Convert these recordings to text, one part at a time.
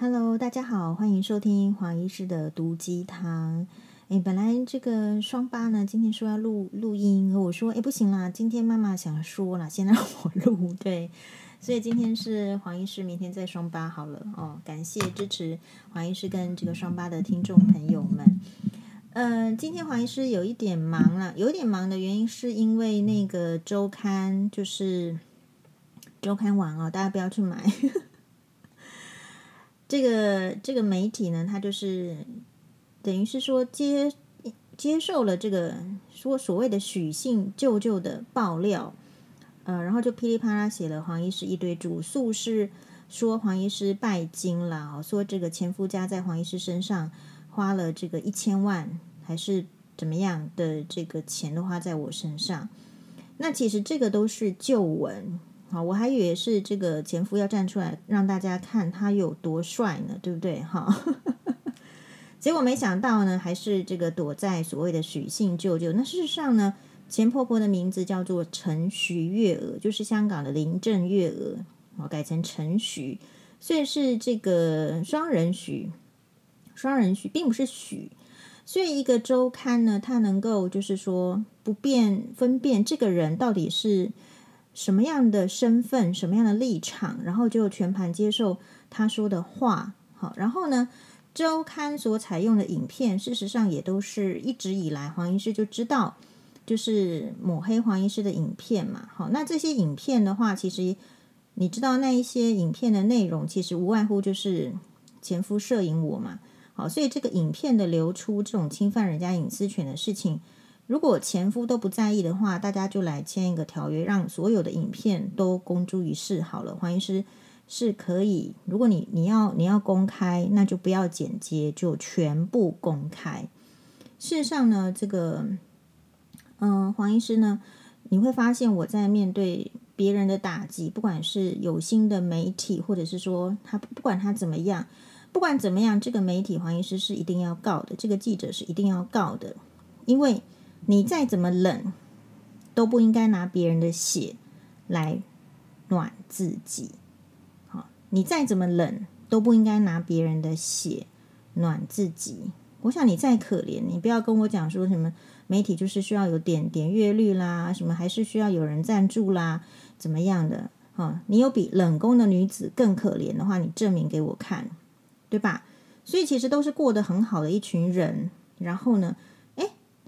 Hello，大家好，欢迎收听黄医师的毒鸡汤。诶，本来这个双八呢，今天说要录录音，和我说，诶，不行啦，今天妈妈想说了，先让我录。对，所以今天是黄医师，明天再双八好了哦。感谢支持黄医师跟这个双八的听众朋友们。嗯、呃，今天黄医师有一点忙了，有一点忙的原因是因为那个周刊就是周刊网哦，大家不要去买。这个这个媒体呢，它就是等于是说接接受了这个说所谓的许姓舅舅的爆料，呃，然后就噼里啪啦写了黄医师一堆主诉，是说黄医师拜金了，说这个前夫家在黄医师身上花了这个一千万还是怎么样的这个钱都花在我身上，那其实这个都是旧闻。好，我还以为是这个前夫要站出来让大家看他有多帅呢，对不对？哈，结果没想到呢，还是这个躲在所谓的许姓舅舅。那事实上呢，前婆婆的名字叫做陈徐月娥，就是香港的林郑月娥，哦，改成陈徐，所以是这个双人许，双人许，并不是许。所以一个周刊呢，它能够就是说不辨分辨这个人到底是。什么样的身份，什么样的立场，然后就全盘接受他说的话。好，然后呢，周刊所采用的影片，事实上也都是一直以来黄医师就知道，就是抹黑黄医师的影片嘛。好，那这些影片的话，其实你知道那一些影片的内容，其实无外乎就是前夫摄影我嘛。好，所以这个影片的流出，这种侵犯人家隐私权的事情。如果前夫都不在意的话，大家就来签一个条约，让所有的影片都公诸于世好了。黄医师是可以，如果你你要你要公开，那就不要剪接，就全部公开。事实上呢，这个嗯，黄医师呢，你会发现我在面对别人的打击，不管是有心的媒体，或者是说他不管他怎么样，不管怎么样，这个媒体黄医师是一定要告的，这个记者是一定要告的，因为。你再怎么冷，都不应该拿别人的血来暖自己。好，你再怎么冷，都不应该拿别人的血暖自己。我想你再可怜，你不要跟我讲说什么媒体就是需要有点点阅率啦，什么还是需要有人赞助啦，怎么样的？哈，你有比冷宫的女子更可怜的话，你证明给我看，对吧？所以其实都是过得很好的一群人，然后呢？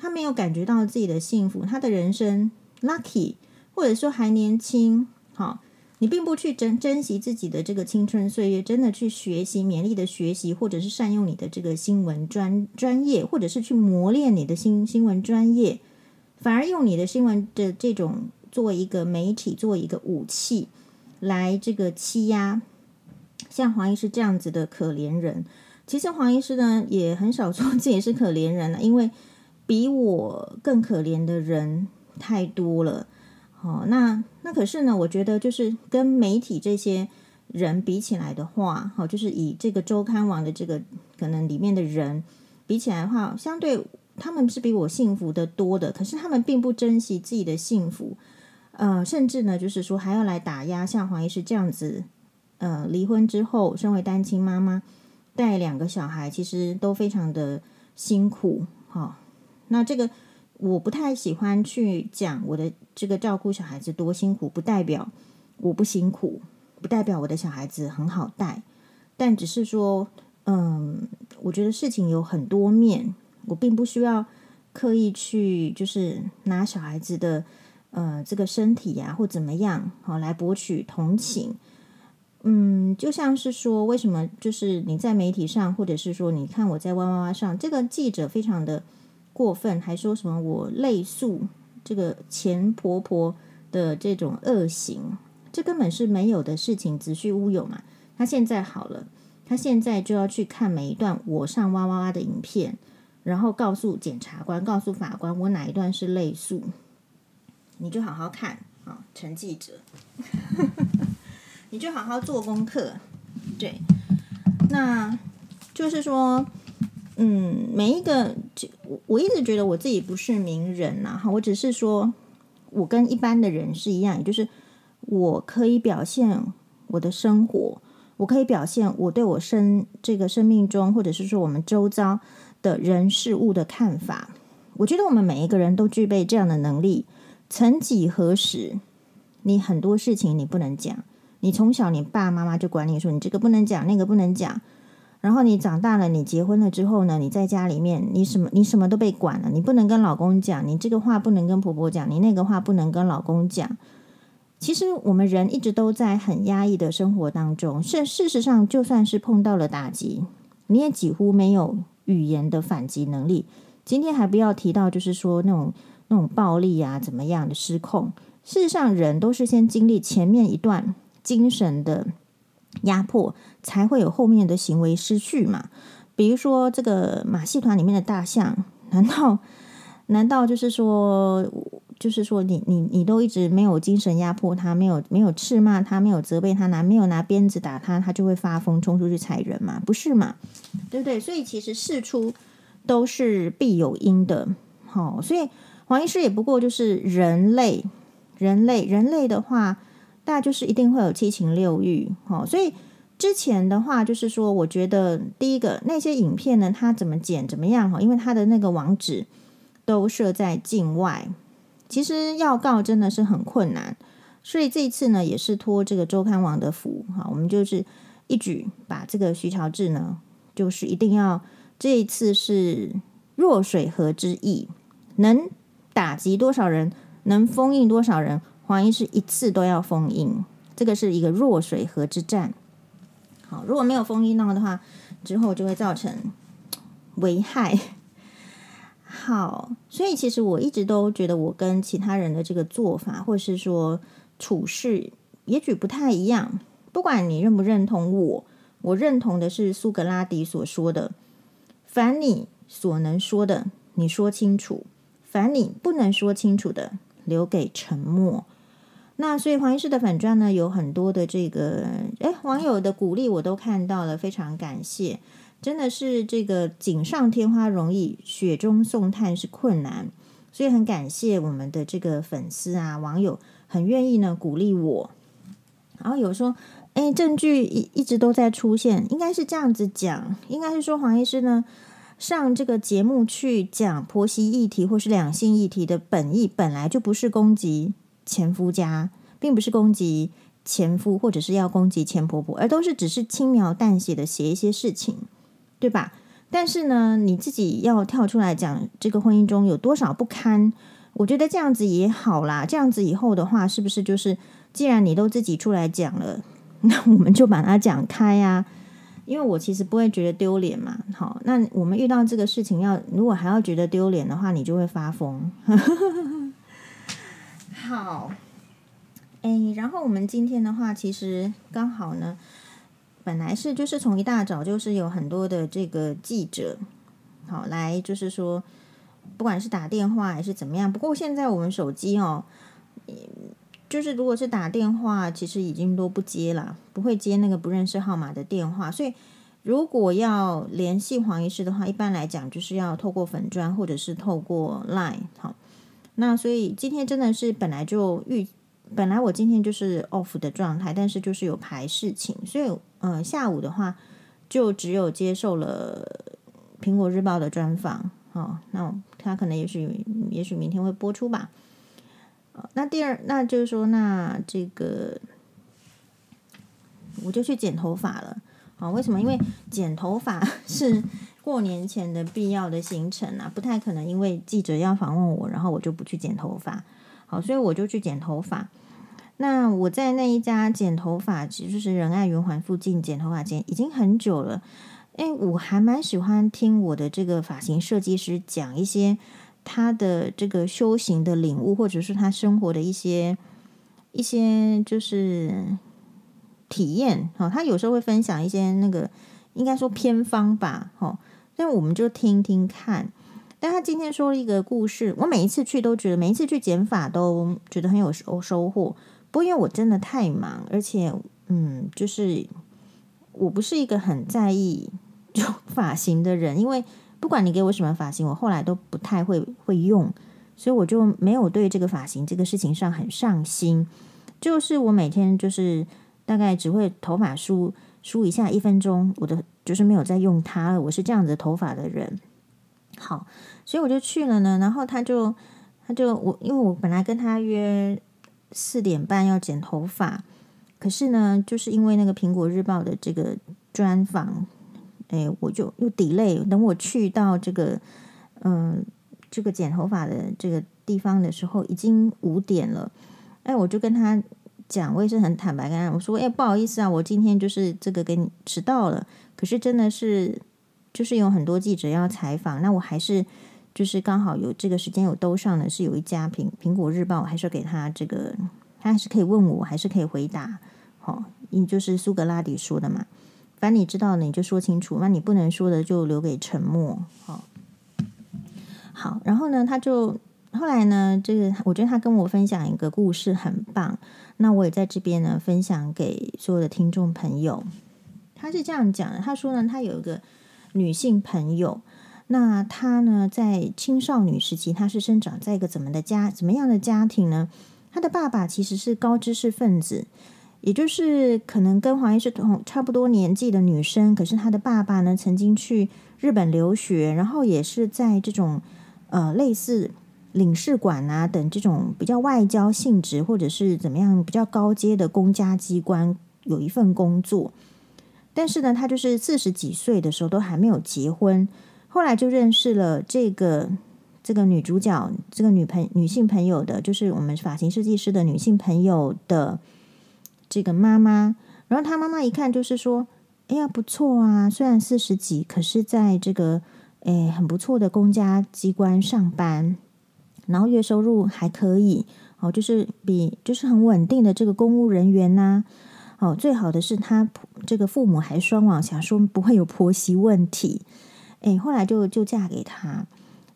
他没有感觉到自己的幸福，他的人生 lucky，或者说还年轻，好，你并不去珍珍惜自己的这个青春岁月，真的去学习勉励的学习，或者是善用你的这个新闻专专业，或者是去磨练你的新新闻专业，反而用你的新闻的这种作为一个媒体，作为一个武器来这个欺压，像黄医师这样子的可怜人。其实黄医师呢也很少说自己是可怜人了，因为。比我更可怜的人太多了，好，那那可是呢，我觉得就是跟媒体这些人比起来的话，好，就是以这个周刊网的这个可能里面的人比起来的话，相对他们是比我幸福的多的，可是他们并不珍惜自己的幸福，呃，甚至呢，就是说还要来打压像黄医师这样子，呃，离婚之后身为单亲妈妈带两个小孩，其实都非常的辛苦，哈。那这个我不太喜欢去讲我的这个照顾小孩子多辛苦，不代表我不辛苦，不代表我的小孩子很好带，但只是说，嗯，我觉得事情有很多面，我并不需要刻意去就是拿小孩子的呃这个身体呀、或怎么样好来博取同情，嗯，就像是说为什么就是你在媒体上，或者是说你看我在哇哇哇上，这个记者非常的。过分，还说什么我类诉这个前婆婆的这种恶行，这根本是没有的事情，子虚乌有嘛。他现在好了，他现在就要去看每一段我上哇哇哇的影片，然后告诉检察官、告诉法官，我哪一段是类诉，你就好好看啊，陈记者，你就好好做功课。对，那就是说。嗯，每一个，我我一直觉得我自己不是名人呐，哈，我只是说，我跟一般的人是一样，也就是我可以表现我的生活，我可以表现我对我生这个生命中，或者是说我们周遭的人事物的看法。我觉得我们每一个人都具备这样的能力。曾几何时，你很多事情你不能讲，你从小你爸妈妈就管你说，你这个不能讲，那个不能讲。然后你长大了，你结婚了之后呢，你在家里面，你什么你什么都被管了，你不能跟老公讲，你这个话不能跟婆婆讲，你那个话不能跟老公讲。其实我们人一直都在很压抑的生活当中，是事实上，就算是碰到了打击，你也几乎没有语言的反击能力。今天还不要提到，就是说那种那种暴力啊，怎么样的失控。事实上，人都是先经历前面一段精神的。压迫才会有后面的行为失序嘛？比如说这个马戏团里面的大象，难道难道就是说，就是说你你你都一直没有精神压迫他，没有没有斥骂他，没有责备他，拿没有拿鞭子打他，他就会发疯冲出去踩人嘛？不是嘛？对不对？所以其实事出都是必有因的。好、哦，所以黄医师也不过就是人类，人类，人类的话。大家就是一定会有七情六欲，哦，所以之前的话就是说，我觉得第一个那些影片呢，它怎么剪怎么样哈，因为它的那个网址都设在境外，其实要告真的是很困难，所以这一次呢，也是托这个周刊网的福哈，我们就是一举把这个徐乔治呢，就是一定要这一次是弱水河之役，能打击多少人，能封印多少人。黄医师一次都要封印，这个是一个弱水河之战。好，如果没有封印到的话，之后就会造成危害。好，所以其实我一直都觉得我跟其他人的这个做法，或是说处事，也许不太一样。不管你认不认同我，我认同的是苏格拉底所说的：“凡你所能说的，你说清楚；凡你不能说清楚的，留给沉默。”那所以黄医师的粉专呢，有很多的这个诶网友的鼓励我都看到了，非常感谢，真的是这个锦上添花容易，雪中送炭是困难，所以很感谢我们的这个粉丝啊网友很愿意呢鼓励我，然后有说诶证据一一直都在出现，应该是这样子讲，应该是说黄医师呢上这个节目去讲婆媳议题或是两性议题的本意本来就不是攻击。前夫家并不是攻击前夫，或者是要攻击前婆婆，而都是只是轻描淡写的写一些事情，对吧？但是呢，你自己要跳出来讲这个婚姻中有多少不堪，我觉得这样子也好啦。这样子以后的话，是不是就是既然你都自己出来讲了，那我们就把它讲开呀？因为我其实不会觉得丢脸嘛。好，那我们遇到这个事情要，如果还要觉得丢脸的话，你就会发疯。好，诶，然后我们今天的话，其实刚好呢，本来是就是从一大早就是有很多的这个记者，好来就是说，不管是打电话还是怎么样，不过现在我们手机哦，就是如果是打电话，其实已经都不接了，不会接那个不认识号码的电话，所以如果要联系黄医师的话，一般来讲就是要透过粉砖或者是透过 Line 好。那所以今天真的是本来就预，本来我今天就是 off 的状态，但是就是有排事情，所以嗯、下午的话就只有接受了苹果日报的专访，哦，那他可能也许也许明天会播出吧。那第二，那就是说，那这个我就去剪头发了，啊，为什么？因为剪头发 是。过年前的必要的行程啊，不太可能，因为记者要访问我，然后我就不去剪头发。好，所以我就去剪头发。那我在那一家剪头发，其实就是仁爱圆环附近剪头发剪，已经很久了。诶，我还蛮喜欢听我的这个发型设计师讲一些他的这个修行的领悟，或者是他生活的一些一些就是体验。好，他有时候会分享一些那个应该说偏方吧，好。那我们就听听看。但他今天说了一个故事，我每一次去都觉得，每一次去剪发都觉得很有收收获。不过因为我真的太忙，而且嗯，就是我不是一个很在意就发型的人，因为不管你给我什么发型，我后来都不太会会用，所以我就没有对这个发型这个事情上很上心。就是我每天就是大概只会头发梳梳一下一分钟，我的就是没有再用它了。我是这样子头发的人。好，所以我就去了呢。然后他就他就我，因为我本来跟他约四点半要剪头发，可是呢，就是因为那个苹果日报的这个专访，哎，我就又 delay。等我去到这个嗯这个剪头发的这个地方的时候，已经五点了。哎，我就跟他。讲，我也是很坦白跟他我说，哎，不好意思啊，我今天就是这个给你迟到了。可是真的是，就是有很多记者要采访，那我还是就是刚好有这个时间有兜上的，是有一家苹苹果日报，还是给他这个，他还是可以问我，还是可以回答。好、哦，你就是苏格拉底说的嘛，反正你知道的你就说清楚，那你不能说的就留给沉默。好、哦，好，然后呢，他就。后来呢，这个我觉得他跟我分享一个故事很棒，那我也在这边呢分享给所有的听众朋友。他是这样讲的，他说呢，他有一个女性朋友，那她呢在青少女时期，她是生长在一个怎么的家，怎么样的家庭呢？她的爸爸其实是高知识分子，也就是可能跟黄医师同差不多年纪的女生，可是她的爸爸呢曾经去日本留学，然后也是在这种呃类似。领事馆啊，等这种比较外交性质，或者是怎么样比较高阶的公家机关，有一份工作。但是呢，他就是四十几岁的时候都还没有结婚，后来就认识了这个这个女主角，这个女朋女性朋友的，就是我们发型设计师的女性朋友的这个妈妈。然后她妈妈一看就是说：“哎呀，不错啊，虽然四十几，可是在这个诶很不错的公家机关上班。”然后月收入还可以，哦，就是比就是很稳定的这个公务人员呐、哦，最好的是他这个父母还双亡，想说不会有婆媳问题，哎，后来就就嫁给他，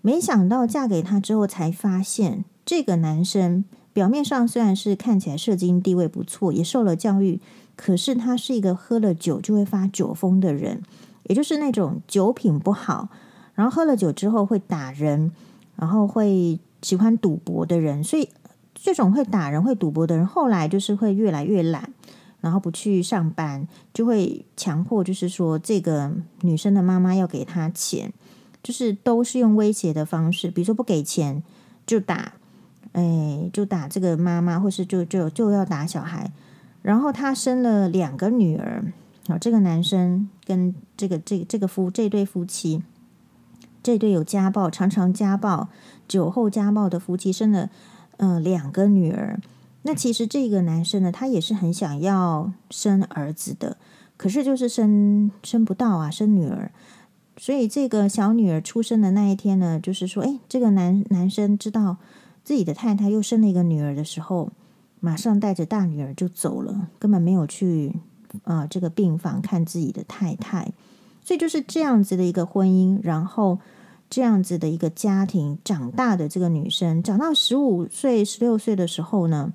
没想到嫁给他之后才发现，这个男生表面上虽然是看起来社经地位不错，也受了教育，可是他是一个喝了酒就会发酒疯的人，也就是那种酒品不好，然后喝了酒之后会打人，然后会。喜欢赌博的人，所以这种会打人、会赌博的人，后来就是会越来越懒，然后不去上班，就会强迫，就是说这个女生的妈妈要给他钱，就是都是用威胁的方式，比如说不给钱就打，哎，就打这个妈妈，或是就就就要打小孩。然后他生了两个女儿，啊，这个男生跟这个这这个夫这对夫妻。这对有家暴、常常家暴、酒后家暴的夫妻生了，呃，两个女儿。那其实这个男生呢，他也是很想要生儿子的，可是就是生生不到啊，生女儿。所以这个小女儿出生的那一天呢，就是说，哎，这个男男生知道自己的太太又生了一个女儿的时候，马上带着大女儿就走了，根本没有去啊、这个病房看自己的太太。所以就是这样子的一个婚姻，然后。这样子的一个家庭长大的这个女生，长到十五岁、十六岁的时候呢，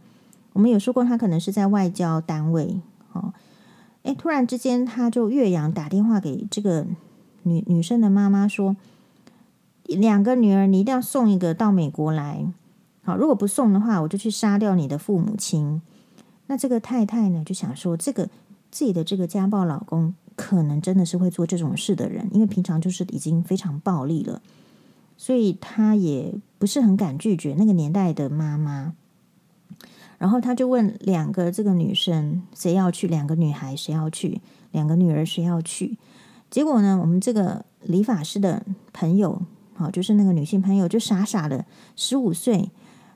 我们有说过，她可能是在外交单位哦。诶，突然之间，她就岳阳打电话给这个女女生的妈妈说：“两个女儿，你一定要送一个到美国来。好，如果不送的话，我就去杀掉你的父母亲。”那这个太太呢，就想说，这个自己的这个家暴老公。可能真的是会做这种事的人，因为平常就是已经非常暴力了，所以他也不是很敢拒绝那个年代的妈妈。然后他就问两个这个女生谁要去，两个女孩谁要去，两个女儿谁要去。结果呢，我们这个理发师的朋友，好，就是那个女性朋友，就傻傻的十五岁，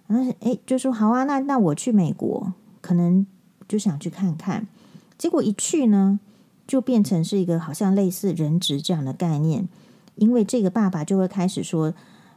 然后哎，就说好啊，那那我去美国，可能就想去看看。结果一去呢。就变成是一个好像类似人质这样的概念，因为这个爸爸就会开始说：“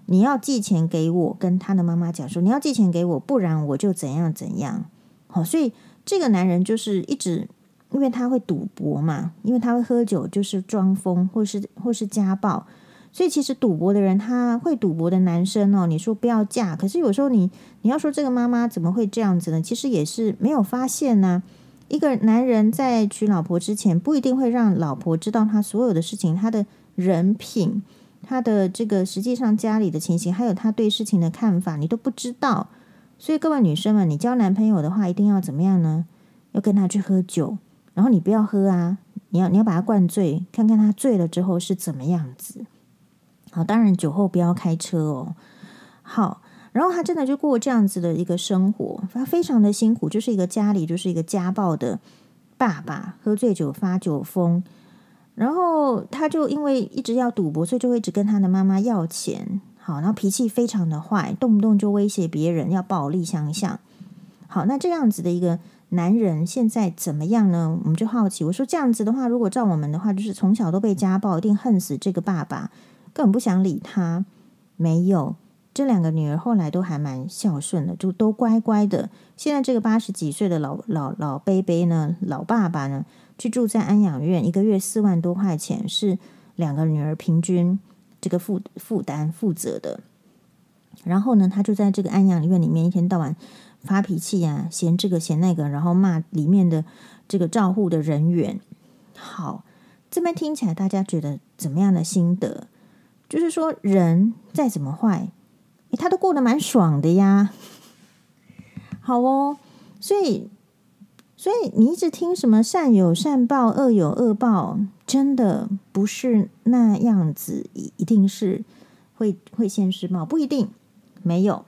你要寄钱给我。”跟他的妈妈讲说：“你要寄钱给我，不然我就怎样怎样。”好，所以这个男人就是一直，因为他会赌博嘛，因为他会喝酒，就是装疯，或是或是家暴。所以其实赌博的人，他会赌博的男生哦，你说不要嫁，可是有时候你你要说这个妈妈怎么会这样子呢？其实也是没有发现呢。一个男人在娶老婆之前，不一定会让老婆知道他所有的事情，他的人品，他的这个实际上家里的情形，还有他对事情的看法，你都不知道。所以各位女生们，你交男朋友的话，一定要怎么样呢？要跟他去喝酒，然后你不要喝啊，你要你要把他灌醉，看看他醉了之后是怎么样子。好，当然酒后不要开车哦。好，然后他真的就过这样子的一个生活，他非常的辛苦，就是一个家里就是一个家暴的爸爸，喝醉酒发酒疯，然后他就因为一直要赌博，所以就会一直跟他的妈妈要钱。好，然后脾气非常的坏，动不动就威胁别人要暴力相向。好，那这样子的一个男人现在怎么样呢？我们就好奇，我说这样子的话，如果照我们的话，就是从小都被家暴，一定恨死这个爸爸。根本不想理他，没有，这两个女儿后来都还蛮孝顺的，就都乖乖的。现在这个八十几岁的老老老伯伯呢，老爸爸呢，去住在安养院，一个月四万多块钱，是两个女儿平均这个负负担负责的。然后呢，他就在这个安养院里面一天到晚发脾气呀、啊，嫌这个嫌那个，然后骂里面的这个照护的人员。好，这边听起来大家觉得怎么样的心得？就是说，人再怎么坏，他都过得蛮爽的呀。好哦，所以，所以你一直听什么善有善报，恶有恶报，真的不是那样子，一一定是会会现世报，不一定没有。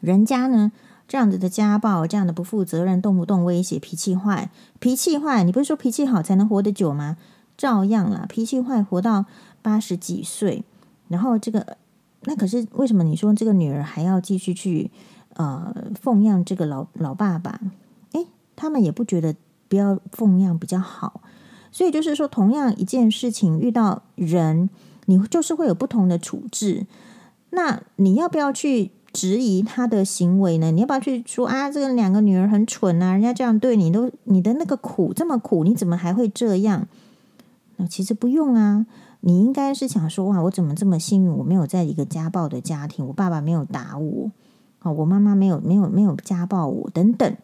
人家呢，这样子的家暴，这样的不负责任，动不动威胁，脾气坏，脾气坏，你不是说脾气好才能活得久吗？照样啦，脾气坏，活到。八十几岁，然后这个那可是为什么？你说这个女儿还要继续去呃奉养这个老老爸爸？诶，他们也不觉得不要奉养比较好，所以就是说，同样一件事情遇到人，你就是会有不同的处置。那你要不要去质疑他的行为呢？你要不要去说啊？这个两个女儿很蠢啊，人家这样对你都你的那个苦这么苦，你怎么还会这样？那其实不用啊。你应该是想说哇，我怎么这么幸运？我没有在一个家暴的家庭，我爸爸没有打我，好，我妈妈没有没有没有家暴我，等等。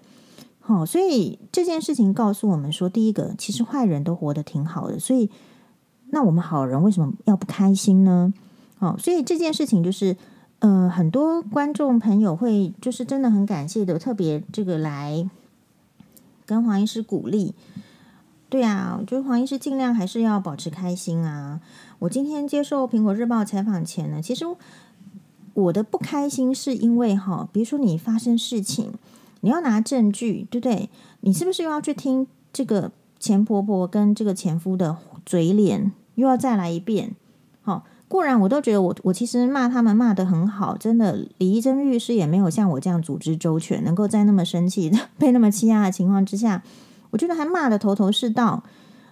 好，所以这件事情告诉我们说，第一个，其实坏人都活得挺好的，所以那我们好人为什么要不开心呢？好，所以这件事情就是，呃，很多观众朋友会就是真的很感谢的，特别这个来跟黄医师鼓励。对啊，我觉得黄医师尽量还是要保持开心啊。我今天接受苹果日报采访前呢，其实我的不开心是因为哈，比如说你发生事情，你要拿证据，对不对？你是不是又要去听这个前婆婆跟这个前夫的嘴脸，又要再来一遍？好，固然我都觉得我我其实骂他们骂得很好，真的，李怡贞律师也没有像我这样组织周全，能够在那么生气、被那么欺压的情况之下。我觉得还骂的头头是道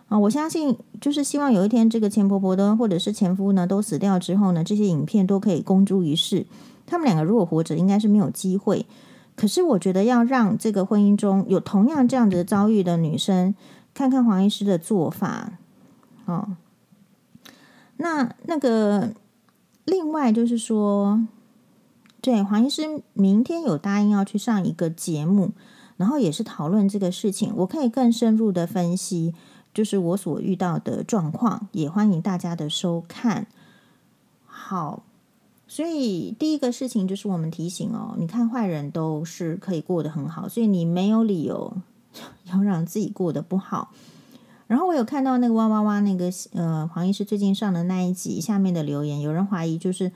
啊！我相信，就是希望有一天，这个前婆婆的或者是前夫呢，都死掉之后呢，这些影片都可以公诸于世。他们两个如果活着，应该是没有机会。可是，我觉得要让这个婚姻中有同样这样子遭遇的女生，看看黄医师的做法哦。那那个，另外就是说，对，黄医师明天有答应要去上一个节目。然后也是讨论这个事情，我可以更深入的分析，就是我所遇到的状况，也欢迎大家的收看。好，所以第一个事情就是我们提醒哦，你看坏人都是可以过得很好，所以你没有理由 要让自己过得不好。然后我有看到那个哇哇哇那个呃黄医师最近上的那一集下面的留言，有人怀疑就是。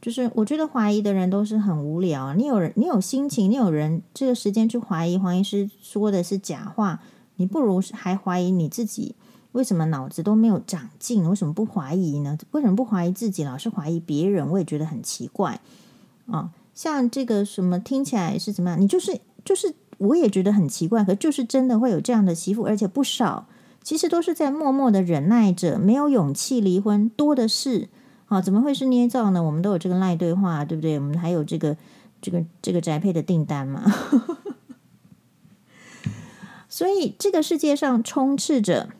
就是我觉得怀疑的人都是很无聊。你有人，你有心情，你有人这个时间去怀疑黄医师说的是假话，你不如还怀疑你自己。为什么脑子都没有长进？为什么不怀疑呢？为什么不怀疑自己，老是怀疑别人？我也觉得很奇怪啊。像这个什么听起来是怎么样？你就是就是，我也觉得很奇怪。可就是真的会有这样的媳妇，而且不少。其实都是在默默的忍耐着，没有勇气离婚，多的是。好，怎么会是捏造呢？我们都有这个赖对话，对不对？我们还有这个这个这个宅配的订单嘛。所以这个世界上充斥着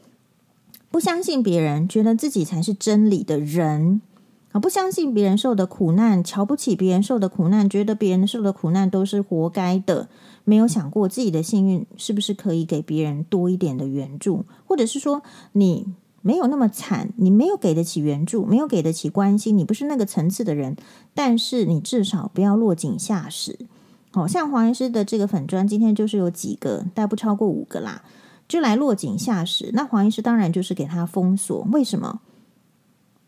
不相信别人，觉得自己才是真理的人啊！不相信别人受的苦难，瞧不起别人受的苦难，觉得别人受的苦难都是活该的，没有想过自己的幸运是不是可以给别人多一点的援助，或者是说你。没有那么惨，你没有给得起援助，没有给得起关心，你不是那个层次的人，但是你至少不要落井下石。好像黄医师的这个粉砖，今天就是有几个，但不超过五个啦。就来落井下石。那黄医师当然就是给他封锁。为什么？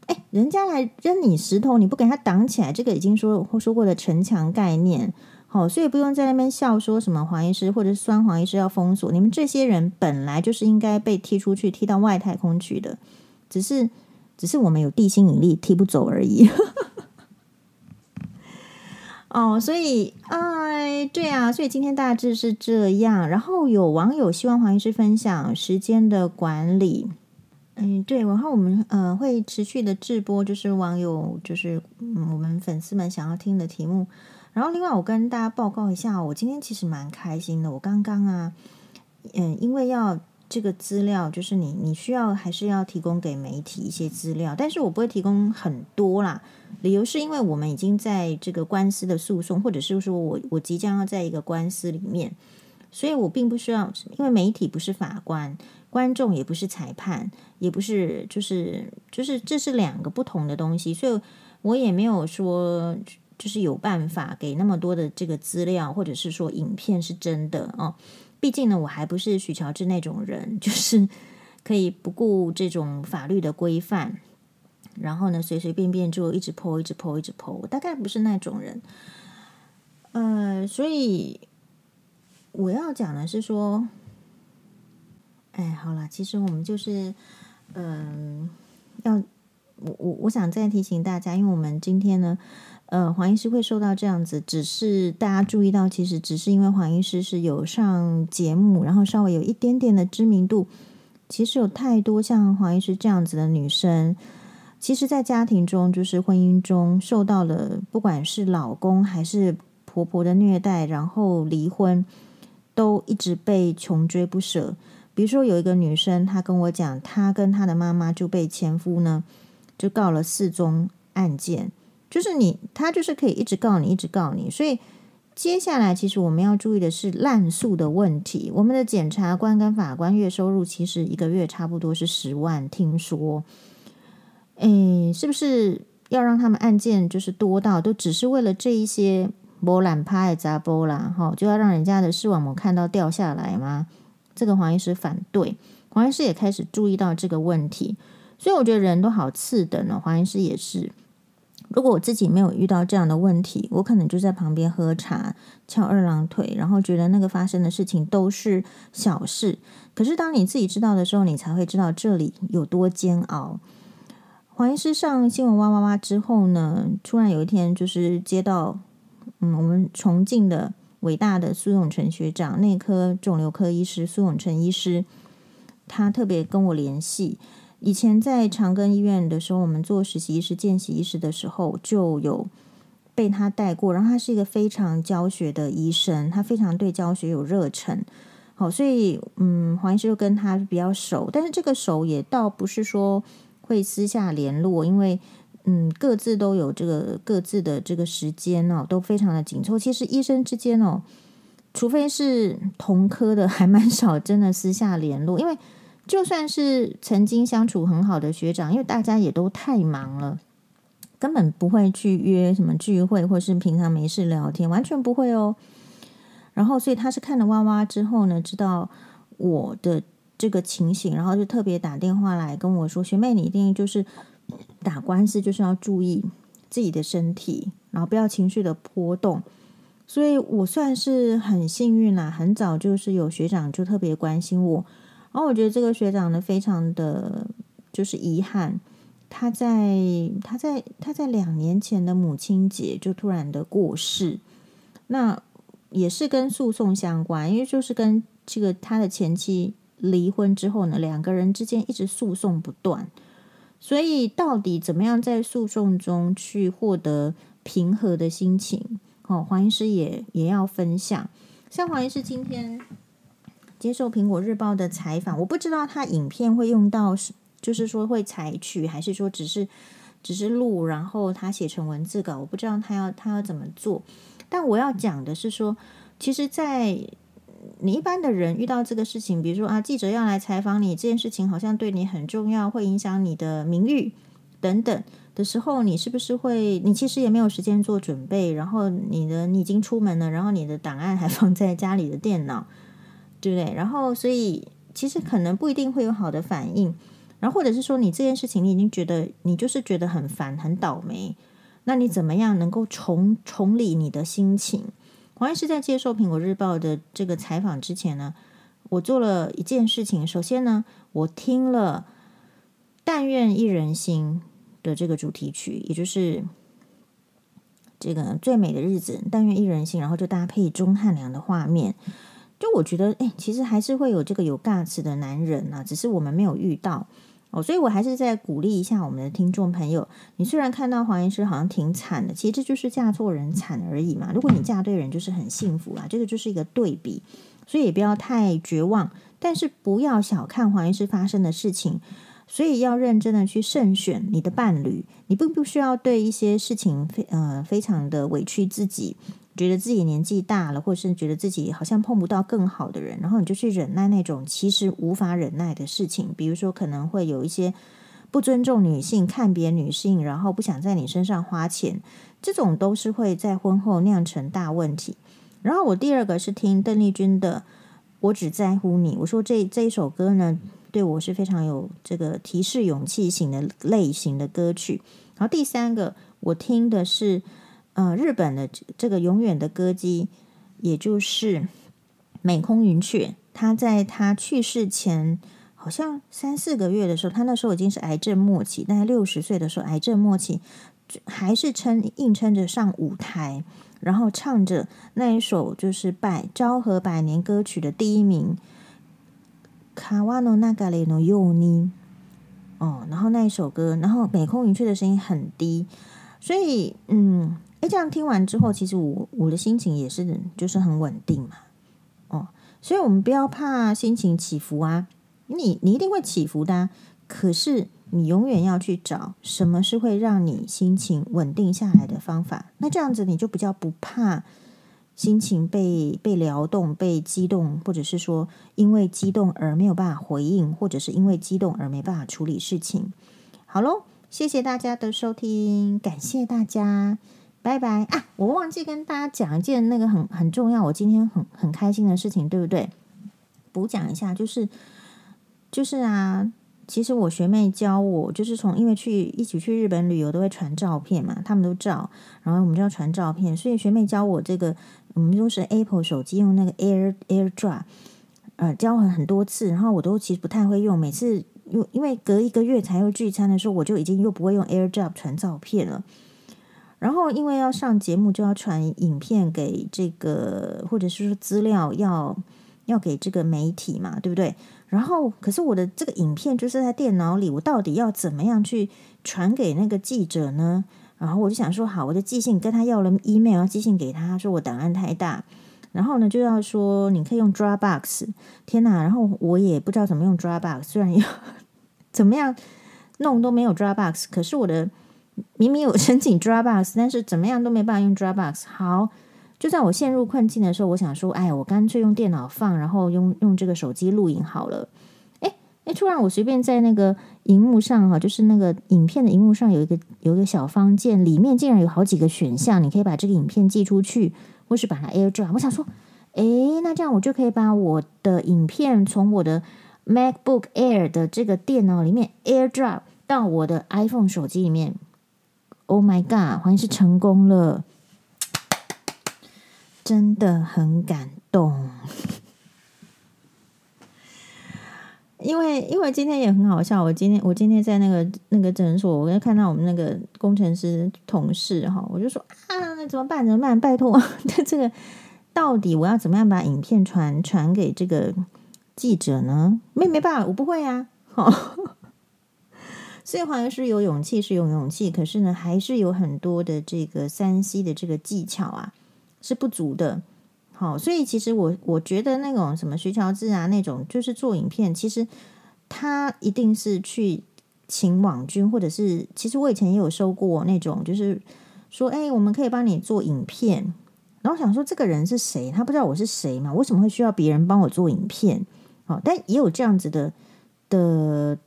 哎，人家来扔你石头，你不给他挡起来，这个已经说说过的城墙概念。好，所以不用在那边笑说什么黄医师或者酸黄医师要封锁。你们这些人本来就是应该被踢出去，踢到外太空去的，只是只是我们有地心引力踢不走而已。哦，所以，哎，对啊，所以今天大致是这样。然后有网友希望黄医师分享时间的管理。嗯，对，然后我们呃会持续的直播，就是网友就是我们粉丝们想要听的题目。然后另外我跟大家报告一下，我今天其实蛮开心的。我刚刚啊，嗯，因为要。这个资料就是你，你需要还是要提供给媒体一些资料，但是我不会提供很多啦。理由是因为我们已经在这个官司的诉讼，或者是说我我即将要在一个官司里面，所以我并不需要，因为媒体不是法官，观众也不是裁判，也不是，就是就是这是两个不同的东西，所以我也没有说就是有办法给那么多的这个资料，或者是说影片是真的哦。毕竟呢，我还不是许乔治那种人，就是可以不顾这种法律的规范，然后呢，随随便便就一直 po，一直 po，一直 po。我大概不是那种人，呃，所以我要讲的是说，哎，好了，其实我们就是，嗯、要我我我想再提醒大家，因为我们今天呢。呃，黄医师会受到这样子，只是大家注意到，其实只是因为黄医师是有上节目，然后稍微有一点点的知名度。其实有太多像黄医师这样子的女生，其实，在家庭中，就是婚姻中受到了不管是老公还是婆婆的虐待，然后离婚，都一直被穷追不舍。比如说，有一个女生，她跟我讲，她跟她的妈妈就被前夫呢，就告了四宗案件。就是你，他就是可以一直告你，一直告你。所以接下来，其实我们要注意的是滥诉的问题。我们的检察官跟法官月收入其实一个月差不多是十万，听说，诶，是不是要让他们案件就是多到都只是为了这一些波兰拍砸波啦？哈，就要让人家的视网膜看到掉下来吗？这个黄医师反对，黄医师也开始注意到这个问题。所以我觉得人都好次等呢，黄医师也是。如果我自己没有遇到这样的问题，我可能就在旁边喝茶、翘二郎腿，然后觉得那个发生的事情都是小事。可是当你自己知道的时候，你才会知道这里有多煎熬。黄医师上新闻哇哇哇之后呢，突然有一天就是接到，嗯，我们重庆的伟大的苏永成学长，内科肿瘤科医师苏永成医师，他特别跟我联系。以前在长庚医院的时候，我们做实习医师、见习医师的时候，就有被他带过。然后他是一个非常教学的医生，他非常对教学有热忱。好，所以嗯，黄医师就跟他比较熟。但是这个熟也倒不是说会私下联络，因为嗯，各自都有这个各自的这个时间哦，都非常的紧凑。其实医生之间哦，除非是同科的，还蛮少真的私下联络，因为。就算是曾经相处很好的学长，因为大家也都太忙了，根本不会去约什么聚会，或是平常没事聊天，完全不会哦。然后，所以他是看了哇哇之后呢，知道我的这个情形，然后就特别打电话来跟我说：“学妹，你一定就是打官司，就是要注意自己的身体，然后不要情绪的波动。”所以我算是很幸运啦，很早就是有学长就特别关心我。然后我觉得这个学长呢，非常的就是遗憾，他在他在他在两年前的母亲节就突然的过世，那也是跟诉讼相关，因为就是跟这个他的前妻离婚之后呢，两个人之间一直诉讼不断，所以到底怎么样在诉讼中去获得平和的心情？哦，黄医师也也要分享，像黄医师今天。接受苹果日报的采访，我不知道他影片会用到是，就是说会采取，还是说只是只是录，然后他写成文字稿，我不知道他要他要怎么做。但我要讲的是说，其实，在你一般的人遇到这个事情，比如说啊，记者要来采访你，这件事情好像对你很重要，会影响你的名誉等等的时候，你是不是会？你其实也没有时间做准备，然后你的你已经出门了，然后你的档案还放在家里的电脑。对不对？然后，所以其实可能不一定会有好的反应。然后或者是说，你这件事情你已经觉得你就是觉得很烦很倒霉，那你怎么样能够重重理你的心情？黄医师在接受苹果日报的这个采访之前呢，我做了一件事情。首先呢，我听了《但愿一人心》的这个主题曲，也就是这个最美的日子，《但愿一人心》，然后就搭配钟汉良的画面，就我觉得，哎，其实还是会有这个有 guts 的男人啊，只是我们没有遇到哦。所以我还是在鼓励一下我们的听众朋友。你虽然看到黄医师好像挺惨的，其实这就是嫁错人惨而已嘛。如果你嫁对人，就是很幸福啦。这个就是一个对比。所以也不要太绝望，但是不要小看黄医师发生的事情，所以要认真的去慎选你的伴侣。你并不需要对一些事情非呃非常的委屈自己，觉得自己年纪大了，或者是觉得自己好像碰不到更好的人，然后你就去忍耐那种其实无法忍耐的事情，比如说可能会有一些不尊重女性、看别女性，然后不想在你身上花钱，这种都是会在婚后酿成大问题。然后我第二个是听邓丽君的《我只在乎你》，我说这这一首歌呢，对我是非常有这个提示勇气型的类型的歌曲。然后第三个我听的是呃日本的这个永远的歌姬，也就是美空云雀。他在他去世前好像三四个月的时候，他那时候已经是癌症末期，大概六十岁的时候癌症末期，还是撑硬撑着上舞台。然后唱着那一首就是百昭和百年歌曲的第一名《卡瓦诺那嘎雷诺尤尼》哦，然后那一首歌，然后美空云雀的声音很低，所以嗯，诶，这样听完之后，其实我我的心情也是就是很稳定嘛，哦，所以我们不要怕心情起伏啊，你你一定会起伏的啊，可是。你永远要去找什么是会让你心情稳定下来的方法，那这样子你就比较不怕心情被被撩动、被激动，或者是说因为激动而没有办法回应，或者是因为激动而没办法处理事情。好喽，谢谢大家的收听，感谢大家，拜拜啊！我忘记跟大家讲一件那个很很重要，我今天很很开心的事情，对不对？补讲一下，就是就是啊。其实我学妹教我，就是从因为去一起去日本旅游都会传照片嘛，他们都照，然后我们就要传照片，所以学妹教我这个，我们都是 Apple 手机用那个 Air AirDrop，呃，教了很多次，然后我都其实不太会用，每次又因为隔一个月才会聚餐的时候，我就已经又不会用 AirDrop 传照片了，然后因为要上节目就要传影片给这个，或者是说资料要要给这个媒体嘛，对不对？然后，可是我的这个影片就是在电脑里，我到底要怎么样去传给那个记者呢？然后我就想说，好，我就寄信跟他要了 email，要寄信给他，说我档案太大。然后呢，就要说你可以用 Dropbox。天哪！然后我也不知道怎么用 Dropbox，虽然有 怎么样弄都没有 Dropbox。可是我的明明有申请 Dropbox，但是怎么样都没办法用 Dropbox。好。就在我陷入困境的时候，我想说，哎，我干脆用电脑放，然后用用这个手机录影好了。哎哎，突然我随便在那个荧幕上哈，就是那个影片的荧幕上有一个有一个小方键，里面竟然有好几个选项，你可以把这个影片寄出去，或是把它 AirDrop。我想说，哎，那这样我就可以把我的影片从我的 MacBook Air 的这个电脑里面 AirDrop 到我的 iPhone 手机里面。Oh my God，好像是成功了。真的很感动，因为因为今天也很好笑。我今天我今天在那个那个诊所，我就看到我们那个工程师同事哈，我就说啊，那怎么办？怎么办？拜托，这个到底我要怎么样把影片传传给这个记者呢？没没办法，我不会啊。好，所以黄医师有勇气是有勇气，可是呢，还是有很多的这个三 C 的这个技巧啊。是不足的，好，所以其实我我觉得那种什么徐乔治啊，那种就是做影片，其实他一定是去请网军，或者是其实我以前也有收过那种，就是说，哎，我们可以帮你做影片，然后想说这个人是谁？他不知道我是谁嘛？为什么会需要别人帮我做影片？好，但也有这样子的的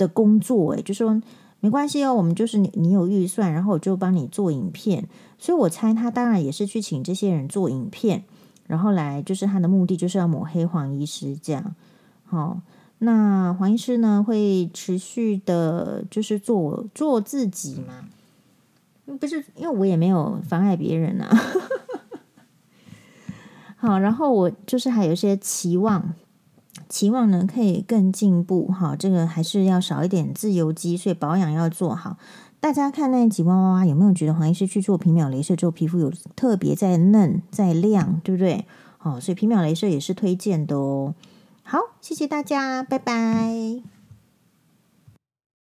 的工作，哎，就说。没关系哦，我们就是你，你有预算，然后我就帮你做影片。所以我猜他当然也是去请这些人做影片，然后来就是他的目的就是要抹黑黄医师这样。好，那黄医师呢会持续的，就是做做自己嘛，不是因为我也没有妨碍别人啊。好，然后我就是还有一些期望，期望呢可以更进步。哈，这个还是要少一点自由基，所以保养要做好。大家看那几哇哇哇，有没有觉得黄医师去做皮秒镭射之后，皮肤有特别在嫩、在亮，对不对？哦，所以皮秒镭射也是推荐的哦。好，谢谢大家，拜拜。